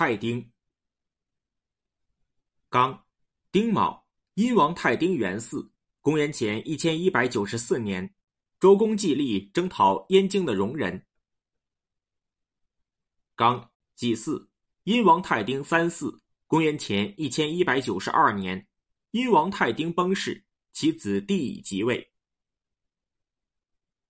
太丁，刚，丁卯，殷王太丁元嗣，公元前一千一百九十四年，周公祭立征讨燕京的戎人。刚祭祀殷王太丁三嗣，公元前一千一百九十二年，殷王太丁崩逝，其子帝已即位。